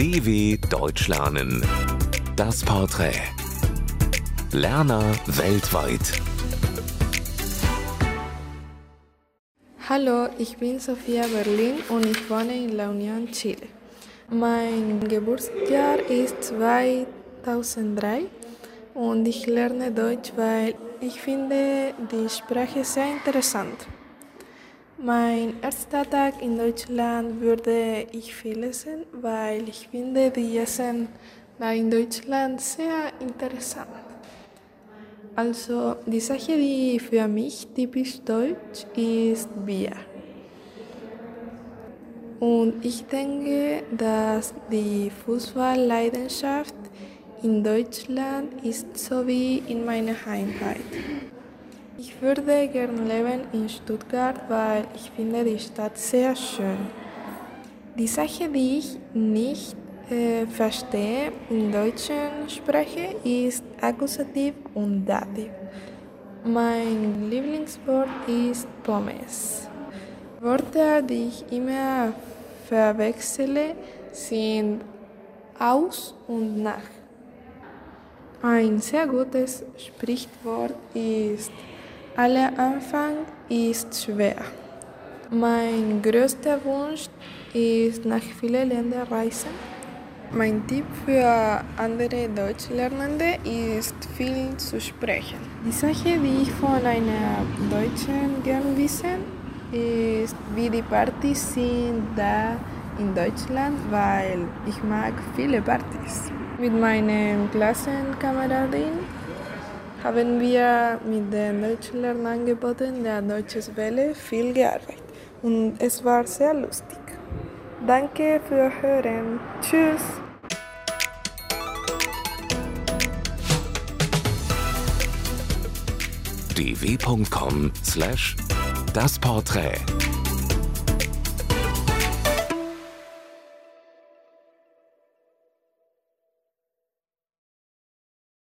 DW Deutsch lernen. Das Porträt. Lerner weltweit. Hallo, ich bin Sofia Berlin und ich wohne in La Union, Chile. Mein Geburtsjahr ist 2003 und ich lerne Deutsch, weil ich finde die Sprache sehr interessant. Mein erster Tag in Deutschland würde ich viel essen, weil ich finde die Essen in Deutschland sehr interessant. Also die Sache, die für mich typisch deutsch ist Bier. Und ich denke, dass die Fußballleidenschaft in Deutschland ist so wie in meiner Heimat. Ich würde gerne leben in Stuttgart, weil ich finde die Stadt sehr schön. Die Sache, die ich nicht äh, verstehe in deutschen Sprache, ist Akkusativ und Dativ. Mein Lieblingswort ist Pommes. Wörter, die ich immer verwechsele, sind aus und nach. Ein sehr gutes Sprichwort ist aller Anfang ist schwer. Mein größter Wunsch ist nach vielen Ländern reisen. Mein Tipp für andere Deutschlernende ist viel zu sprechen. Die Sache, die ich von einer Deutschen gern wissen, ist, wie die Partys sind da in Deutschland, weil ich mag viele Partys. Mit meinem Klassenkameradin haben wir mit den Deutschlernangeboten der Deutschen Welle viel gearbeitet und es war sehr lustig. Danke für Hören. Tschüss. dw.com/das Porträt